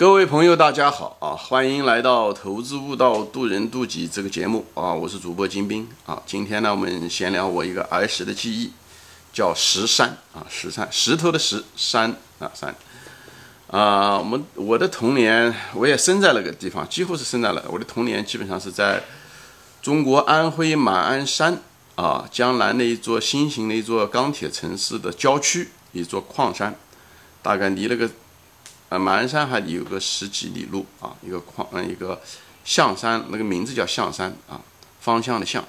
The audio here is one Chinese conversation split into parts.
各位朋友，大家好啊！欢迎来到《投资悟道，渡人渡己》这个节目啊！我是主播金兵啊！今天呢，我们闲聊我一个儿时的记忆，叫石山啊，石山，石头的石山啊山啊！我们我的童年，我也生在那个地方，几乎是生在了我的童年，基本上是在中国安徽马鞍山啊，江南的一座新型的一座钢铁城市的郊区，一座矿山，大概离那个。啊，马鞍山还有个十几里路啊，一个矿，嗯，一个象山，那个名字叫象山啊，方向的象。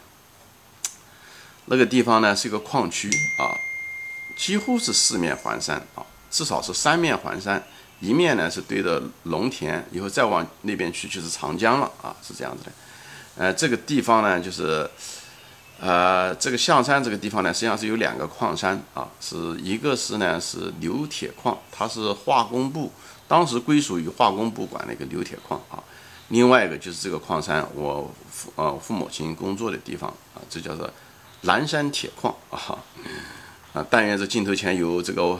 那个地方呢是一个矿区啊，几乎是四面环山啊，至少是三面环山，一面呢是对着农田，以后再往那边去就是长江了啊，是这样子的。呃，这个地方呢就是，呃，这个象山这个地方呢实际上是有两个矿山啊，是一个是呢是硫铁矿，它是化工部。当时归属于化工部管的一个硫铁矿啊，另外一个就是这个矿山，我父呃父母亲工作的地方啊，这叫做蓝山铁矿啊啊！但愿这镜头前有这个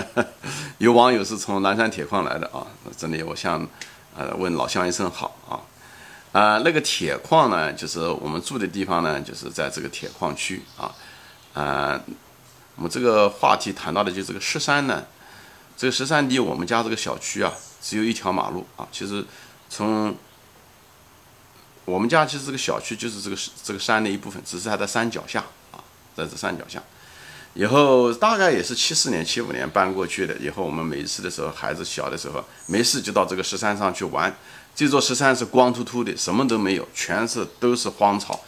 有网友是从蓝山铁矿来的啊，这里我向呃问老乡一声好啊啊！那个铁矿呢，就是我们住的地方呢，就是在这个铁矿区啊啊，我们这个话题谈到的就这个石山呢。这个十三离我们家这个小区啊，只有一条马路啊。其实从我们家其实这个小区就是这个这个山的一部分，只是它在山脚下啊，在这山脚下。以后大概也是七四年、七五年搬过去的。以后我们每一次的时候，孩子小的时候没事就到这个石山上去玩。这座石山是光秃秃的，什么都没有，全是都是荒草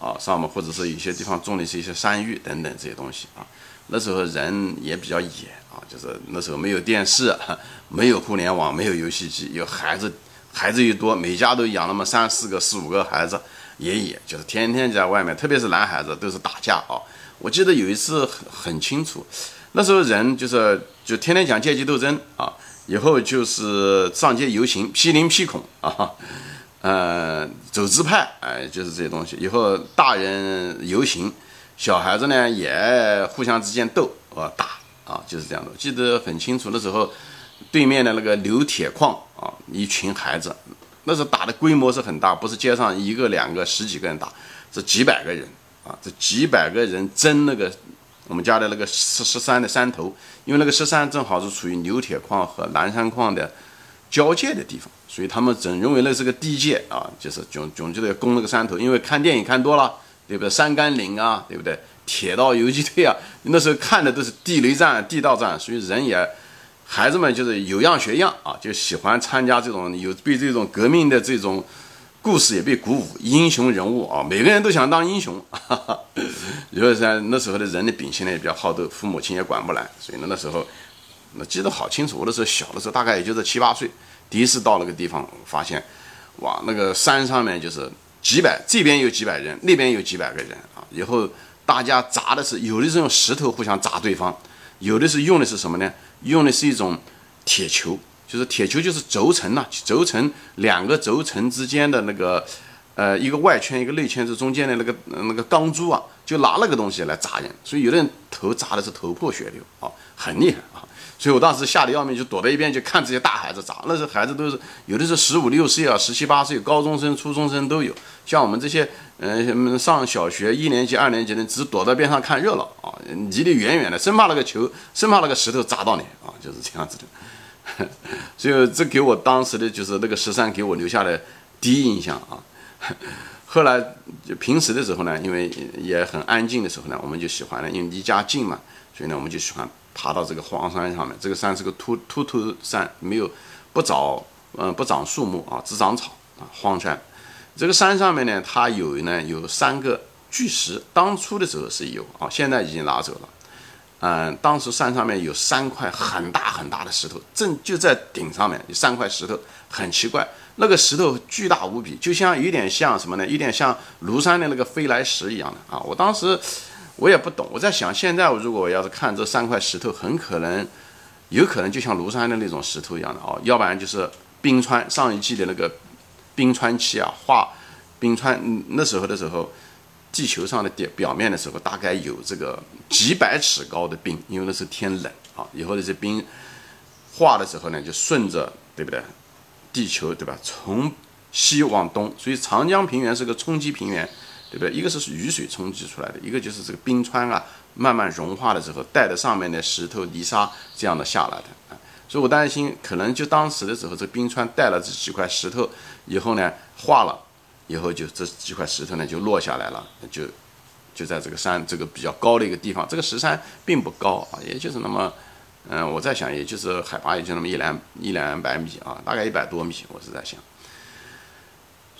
啊，上面或者是有些地方种的是一些山芋等等这些东西啊。那时候人也比较野就是那时候没有电视，没有互联网，没有游戏机，有孩子，孩子又多，每家都养那么三四个、四五个孩子，爷爷，就是天天在外面，特别是男孩子都是打架啊。我记得有一次很很清楚，那时候人就是就天天讲阶级斗争啊，以后就是上街游行，批林批孔啊，呃，走资派，哎，就是这些东西。以后大人游行。小孩子呢也互相之间斗啊打啊，就是这样的。记得很清楚，那时候对面的那个硫铁矿啊，一群孩子，那时候打的规模是很大，不是街上一个两个十几个人打，是几百个人啊，这几百个人争那个我们家的那个十十三的山头，因为那个十三正好是处于硫铁矿和南山矿的交界的地方，所以他们总认为那是个地界啊，就是总总觉得要攻那个山头，因为看电影看多了。对不对？山甘岭啊，对不对？铁道游击队啊，那时候看的都是地雷战、地道战，所以人也，孩子们就是有样学样啊，就喜欢参加这种有被这种革命的这种故事也被鼓舞，英雄人物啊，每个人都想当英雄。如果是那时候的人的秉性呢也比较好斗，父母亲也管不来，所以呢那时候，那记得好清楚。我那时候小的时候，大概也就是七八岁，第一次到那个地方，发现，哇，那个山上面就是。几百，这边有几百人，那边有几百个人啊！以后大家砸的是，有的是用石头互相砸对方，有的是用的是什么呢？用的是一种铁球，就是铁球就是轴承呐，轴承两个轴承之间的那个，呃，一个外圈一个内圈，这中间的那个那个钢珠啊，就拿那个东西来砸人，所以有的人头砸的是头破血流啊，很厉害啊！所以我当时吓得要命，就躲在一边，就看这些大孩子砸。那些孩子都是有的是十五六岁啊，十七八岁，高中生、初中生都有。像我们这些，嗯，上小学一年级、二年级的，只躲在边上看热闹啊，离得远远的，生怕那个球，生怕那个石头砸到你啊，就是这样子的。所以这给我当时的就是那个十三给我留下的第一印象啊。后来就平时的时候呢，因为也很安静的时候呢，我们就喜欢呢，因为离家近嘛，所以呢，我们就喜欢。爬到这个荒山上面，这个山是个秃秃秃山，没有不长，嗯，不长树木啊，只长草啊，荒山。这个山上面呢，它有呢有三个巨石，当初的时候是有啊，现在已经拿走了。嗯，当时山上面有三块很大很大的石头，正就在顶上面有三块石头，很奇怪，那个石头巨大无比，就像有点像什么呢？有点像庐山的那个飞来石一样的啊，我当时。我也不懂，我在想，现在我如果要是看这三块石头，很可能，有可能就像庐山的那种石头一样的哦，要不然就是冰川上一季的那个冰川期啊，化冰川那时候的时候，地球上的表表面的时候，大概有这个几百尺高的冰，因为那是天冷啊，以后的这冰化的时候呢，就顺着对不对？地球对吧？从西往东，所以长江平原是个冲积平原，对不对？一个是雨水冲击出来的，一个就是这个冰川啊慢慢融化的时候带着上面的石头泥沙这样的下来的啊。所以我担心，可能就当时的时候，这冰川带了这几块石头以后呢，化了以后就这几块石头呢就落下来了，就就在这个山这个比较高的一个地方，这个石山并不高啊，也就是那么。嗯，我在想，也就是海拔也就那么一两一两百米啊，大概一百多米，我是在想。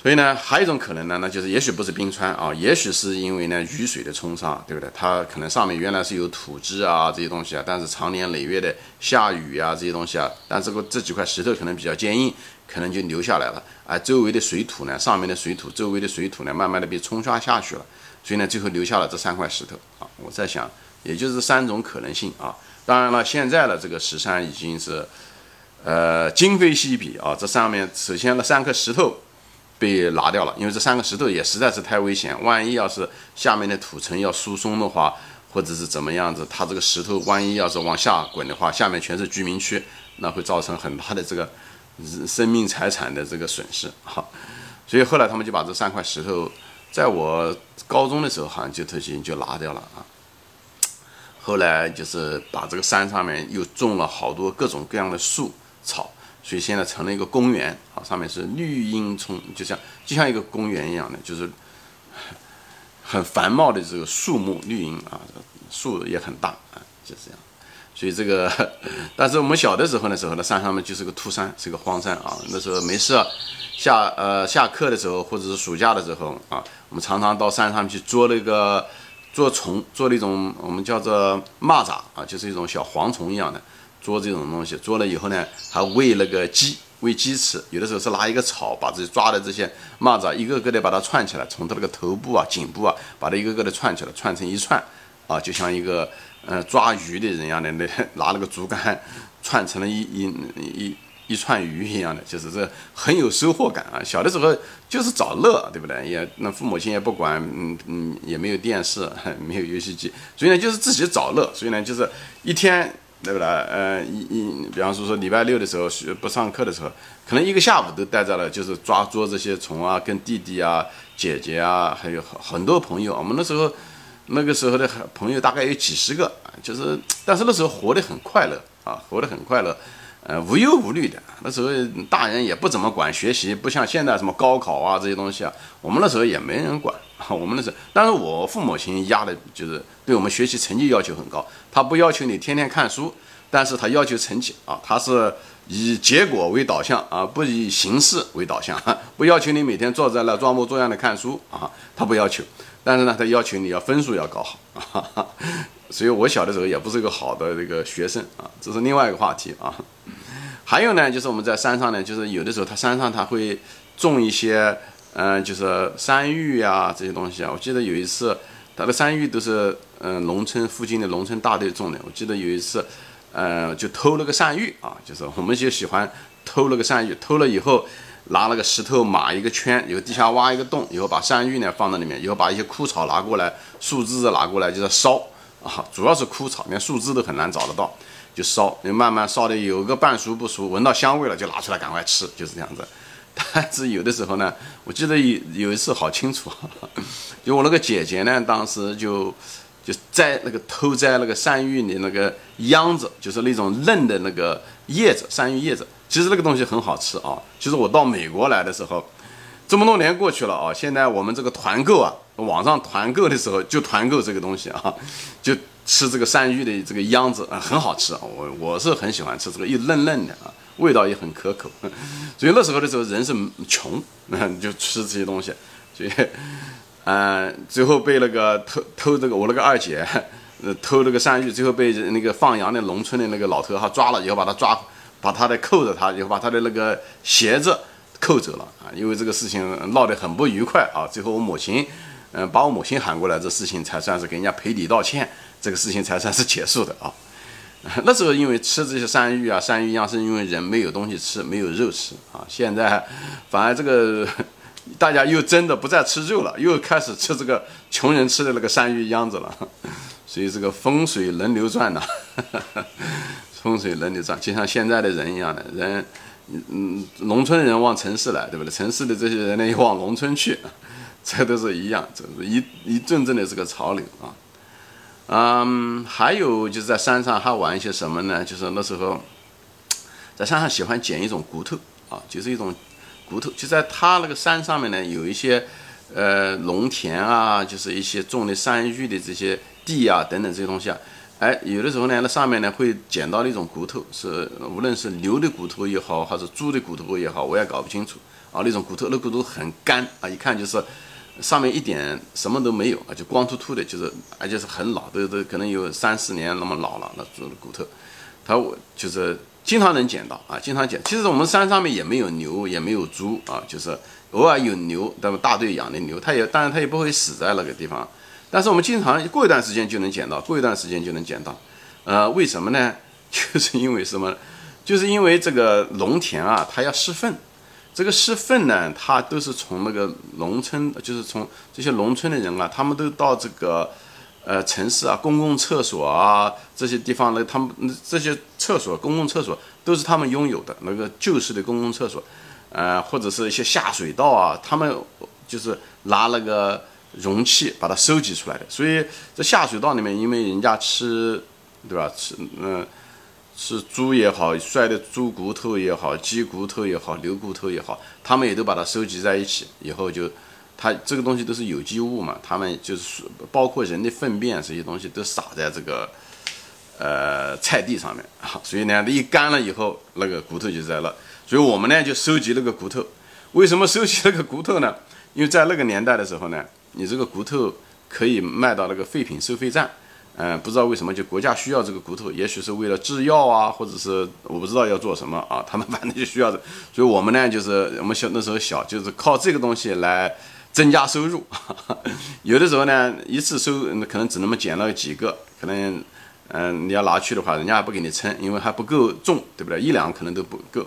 所以呢，还有一种可能呢，那就是也许不是冰川啊，也许是因为呢雨水的冲刷，对不对？它可能上面原来是有土质啊这些东西啊，但是长年累月的下雨啊这些东西啊，但这个这几块石头可能比较坚硬，可能就留下来了。而周围的水土呢，上面的水土，周围的水土呢，慢慢的被冲刷下去了，所以呢，最后留下了这三块石头啊。我在想，也就是三种可能性啊。当然了，现在的这个石山已经是，呃，今非昔比啊。这上面首先那三颗石头被拿掉了，因为这三个石头也实在是太危险。万一要是下面的土层要疏松的话，或者是怎么样子，它这个石头万一要是往下滚的话，下面全是居民区，那会造成很大的这个生命财产的这个损失哈。所以后来他们就把这三块石头，在我高中的时候好像就特行就拿掉了啊。后来就是把这个山上面又种了好多各种各样的树草，所以现在成了一个公园啊，上面是绿荫葱，就像就像一个公园一样的，就是很繁茂的这个树木绿荫啊，树也很大啊，就这样。所以这个，但是我们小的时候的时候呢，山上面就是个秃山，是个荒山啊。那时候没事，下呃下课的时候或者是暑假的时候啊，我们常常到山上去捉那个。捉虫，捉那种我们叫做蚂蚱啊，就是一种小蝗虫一样的，捉这种东西，捉了以后呢，还喂那个鸡，喂鸡吃。有的时候是拿一个草，把这抓的这些蚂蚱一个个的把它串起来，从它那个头部啊、颈部啊，把它一个个的串起来，串成一串啊，就像一个呃抓鱼的人一样的，那 拿那个竹竿串成了一一一。一串鱼一样的，就是这很有收获感啊！小的时候就是找乐，对不对？也那父母亲也不管，嗯嗯，也没有电视，没有游戏机，所以呢就是自己找乐。所以呢就是一天，对不对？呃，一一，比方说说礼拜六的时候不上课的时候，可能一个下午都待在了，就是抓捉这些虫啊，跟弟弟啊、姐姐啊，还有很很多朋友。我们那时候那个时候的朋友大概有几十个，就是但是那时候活得很快乐啊，活得很快乐。呃，无忧无虑的，那时候大人也不怎么管学习，不像现在什么高考啊这些东西啊，我们那时候也没人管。我们那时候，但是我父母亲压的就是对我们学习成绩要求很高，他不要求你天天看书，但是他要求成绩啊，他是以结果为导向啊，不以形式为导向，不要求你每天坐在那装模作样的看书啊，他不要求，但是呢，他要求你要分数要搞好啊。所以我小的时候也不是一个好的这个学生啊，这是另外一个话题啊。还有呢，就是我们在山上呢，就是有的时候它山上它会种一些，嗯，就是山芋呀这些东西啊。我记得有一次，它的山芋都是嗯农村附近的农村大队种的。我记得有一次，呃，就偷了个山芋啊，就是我们就喜欢偷了个山芋，偷了以后拿了个石头码一个圈，以后地下挖一个洞，以后把山芋呢放在里面，以后把一些枯草拿过来，树枝子拿过来就是烧。啊，主要是枯草，连树枝都很难找得到，就烧，你慢慢烧的有个半熟不熟，闻到香味了就拿出来赶快吃，就是这样子。但是有的时候呢，我记得有有一次好清楚，就我那个姐姐呢，当时就就摘那个偷摘那个山芋的那个秧子，就是那种嫩的那个叶子，山芋叶子。其实那个东西很好吃啊。其实我到美国来的时候，这么多年过去了啊，现在我们这个团购啊。网上团购的时候就团购这个东西啊，就吃这个山芋的这个秧子啊，很好吃。我我是很喜欢吃这个，又嫩嫩的啊，味道也很可口。所以那时候的时候人是穷，就吃这些东西。所以，嗯，最后被那个偷偷这个我那个二姐，偷那个山芋，最后被那个放羊的农村的那个老头哈抓了以后，把他抓，把他的扣着他，以后把他的那个鞋子扣走了啊。因为这个事情闹得很不愉快啊。最后我母亲。嗯，把我母亲喊过来，这事情才算是给人家赔礼道歉，这个事情才算是结束的啊。那时候因为吃这些山芋啊，山芋秧是因为人没有东西吃，没有肉吃啊。现在反而这个 大家又真的不再吃肉了，又开始吃这个穷人吃的那个山芋秧子了。所以这个风水轮流转呐。风水轮流转，就像现在的人一样的人，嗯，农村人往城市来，对不对？城市的这些人呢，又往农村去，这都是一样，这是一一阵阵的这个潮流啊。嗯，还有就是在山上还玩一些什么呢？就是那时候在山上喜欢捡一种骨头啊，就是一种骨头，就在他那个山上面呢，有一些呃农田啊，就是一些种的山芋的这些地啊等等这些东西啊。哎，有的时候呢，那上面呢会捡到那种骨头，是无论是牛的骨头也好，还是猪的骨头也好，我也搞不清楚啊。那种骨头，那骨头很干啊，一看就是上面一点什么都没有啊，就光秃秃的，就是而且是很老，都都可能有三四年那么老了那猪的骨头，它我就是经常能捡到啊，经常捡。其实我们山上面也没有牛，也没有猪啊，就是偶尔有牛，那么大队养的牛，它也当然它也不会死在那个地方。但是我们经常过一段时间就能捡到，过一段时间就能捡到，呃，为什么呢？就是因为什么？就是因为这个农田啊，它要施粪，这个施粪呢，它都是从那个农村，就是从这些农村的人啊，他们都到这个呃城市啊，公共厕所啊这些地方呢，他们这些厕所、公共厕所都是他们拥有的那个旧式的公共厕所，呃，或者是一些下水道啊，他们就是拿那个。容器把它收集出来的，所以这下水道里面，因为人家吃，对吧？吃嗯，是猪也好，摔的猪骨头也好，鸡骨头也好，牛骨头也好，他们也都把它收集在一起，以后就，它这个东西都是有机物嘛，他们就是包括人的粪便这些东西都撒在这个，呃，菜地上面啊，所以呢，一干了以后，那个骨头就在那，所以我们呢就收集那个骨头。为什么收集那个骨头呢？因为在那个年代的时候呢。你这个骨头可以卖到那个废品收费站，嗯，不知道为什么就国家需要这个骨头，也许是为了制药啊，或者是我不知道要做什么啊，他们 反正就需要的，所以我们呢就是我们小那时候小就是靠这个东西来增加收入，有的时候呢一次收可能只那么捡了几个，可能嗯你要拿去的话，人家还不给你称，因为还不够重，对不对？一两可能都不够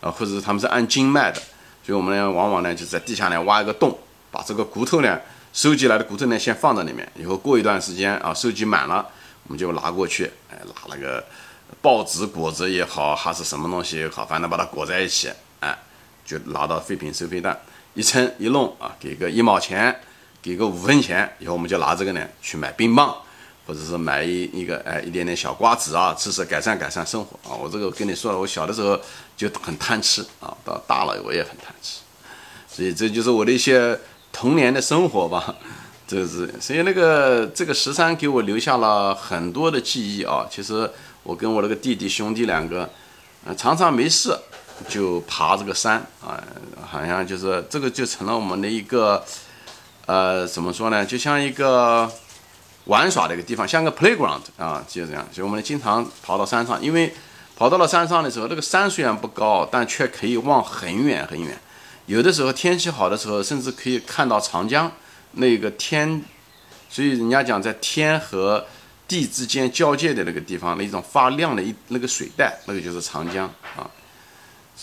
啊，或者是他们是按斤卖的，所以我们呢往往呢就在地下呢挖一个洞，把这个骨头呢。收集来的骨头呢，先放在里面，以后过一段时间啊，收集满了，我们就拿过去，哎，拿那个报纸裹着也好，还是什么东西也好，反正把它裹在一起，哎，就拿到废品收费站一称一弄啊，给个一毛钱，给个五分钱，以后我们就拿这个呢去买冰棒，或者是买一一个哎一点点小瓜子啊，吃吃改善改善生活啊。我这个跟你说了，我小的时候就很贪吃啊，到大了我也很贪吃，所以这就是我的一些。童年的生活吧，这是所以那个这个石山给我留下了很多的记忆啊。其实我跟我那个弟弟兄弟两个，呃，常常没事就爬这个山啊，好像就是这个就成了我们的一个，呃，怎么说呢？就像一个玩耍的一个地方，像个 playground 啊，就这样。所以我们经常跑到山上，因为跑到了山上的时候，那个山虽然不高，但却可以望很远很远。有的时候天气好的时候，甚至可以看到长江那个天，所以人家讲在天和地之间交界的那个地方，那一种发亮的一那个水带，那个就是长江啊。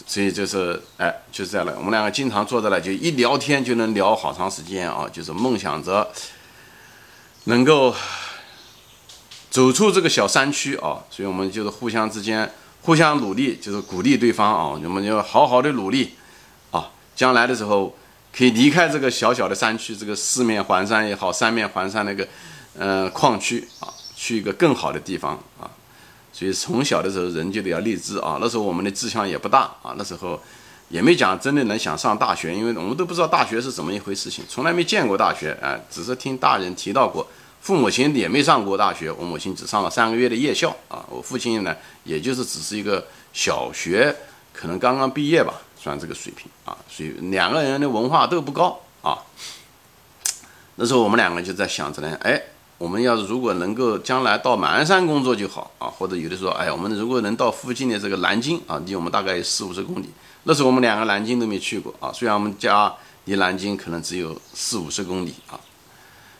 所以就是哎，就是这样的。我们两个经常坐在那，就一聊天就能聊好长时间啊，就是梦想着能够走出这个小山区啊。所以我们就是互相之间互相努力，就是鼓励对方啊，我们要好好的努力。将来的时候，可以离开这个小小的山区，这个四面环山也好，三面环山那个，呃，矿区啊，去一个更好的地方啊。所以从小的时候，人就得要立志啊。那时候我们的志向也不大啊，那时候也没讲真的能想上大学，因为我们都不知道大学是怎么一回事情，从来没见过大学啊，只是听大人提到过。父母亲也没上过大学，我母亲只上了三个月的夜校啊。我父亲呢，也就是只是一个小学，可能刚刚毕业吧。算这个水平啊，所以两个人的文化都不高啊。那时候我们两个就在想着呢，哎，我们要是如果能够将来到马鞍山工作就好啊，或者有的时候，哎，我们如果能到附近的这个南京啊，离我们大概有四五十公里。那时候我们两个南京都没去过啊，虽然我们家离南京可能只有四五十公里啊，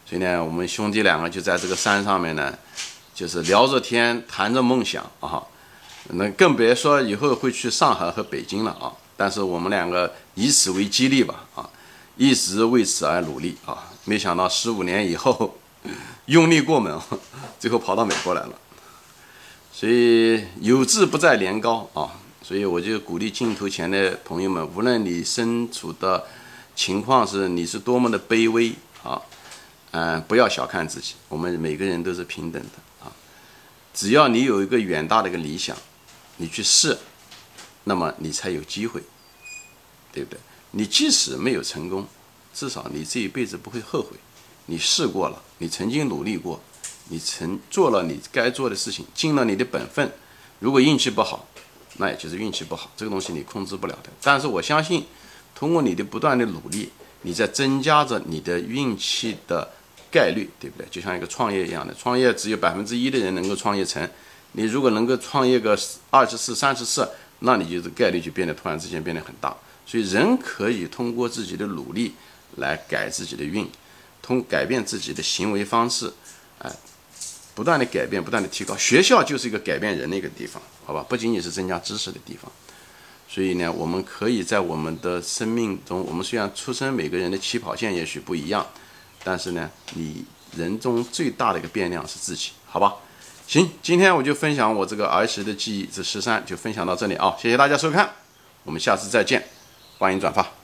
所以呢，我们兄弟两个就在这个山上面呢，就是聊着天，谈着梦想啊，那更别说以后会去上海和北京了啊。但是我们两个以此为激励吧，啊，一直为此而努力啊！没想到十五年以后，用力过猛，最后跑到美国来了。所以有志不在年高啊，所以我就鼓励镜头前的朋友们，无论你身处的情况是你是多么的卑微啊，嗯，不要小看自己，我们每个人都是平等的啊，只要你有一个远大的一个理想，你去试，那么你才有机会，对不对？你即使没有成功，至少你这一辈子不会后悔，你试过了，你曾经努力过。你曾做了你该做的事情，尽了你的本分。如果运气不好，那也就是运气不好，这个东西你控制不了的。但是我相信，通过你的不断的努力，你在增加着你的运气的概率，对不对？就像一个创业一样的，创业只有百分之一的人能够创业成。你如果能够创业个二十次、三十次，那你就是概率就变得突然之间变得很大。所以人可以通过自己的努力来改自己的运，通改变自己的行为方式，哎。不断的改变，不断的提高，学校就是一个改变人的一个地方，好吧？不仅仅是增加知识的地方。所以呢，我们可以在我们的生命中，我们虽然出生每个人的起跑线也许不一样，但是呢，你人中最大的一个变量是自己，好吧？行，今天我就分享我这个儿时的记忆，这十三就分享到这里啊，谢谢大家收看，我们下次再见，欢迎转发。